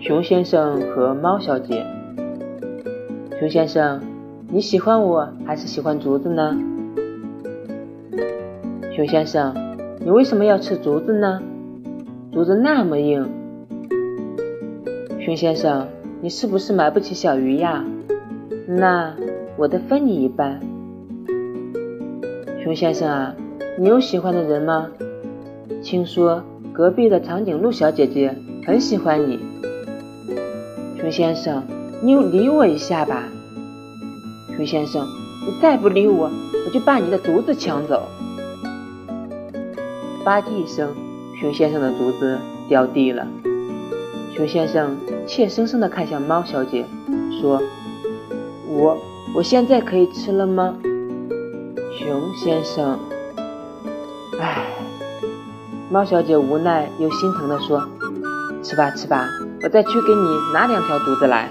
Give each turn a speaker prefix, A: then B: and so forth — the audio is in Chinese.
A: 熊先生和猫小姐。熊先生，你喜欢我还是喜欢竹子呢？熊先生，你为什么要吃竹子呢？竹子那么硬。熊先生，你是不是买不起小鱼呀？那我得分你一半。熊先生啊，你有喜欢的人吗？听说隔壁的长颈鹿小姐姐很喜欢你。熊先生，你理我一下吧。熊先生，你再不理我，我就把你的竹子抢走。吧唧一声，熊先生的竹子掉地了。熊先生怯生生地看向猫小姐，说：“我，我现在可以吃了吗？”熊先生，唉，猫小姐无奈又心疼地说：“吃吧，吃吧，我再去给你拿两条竹子来。”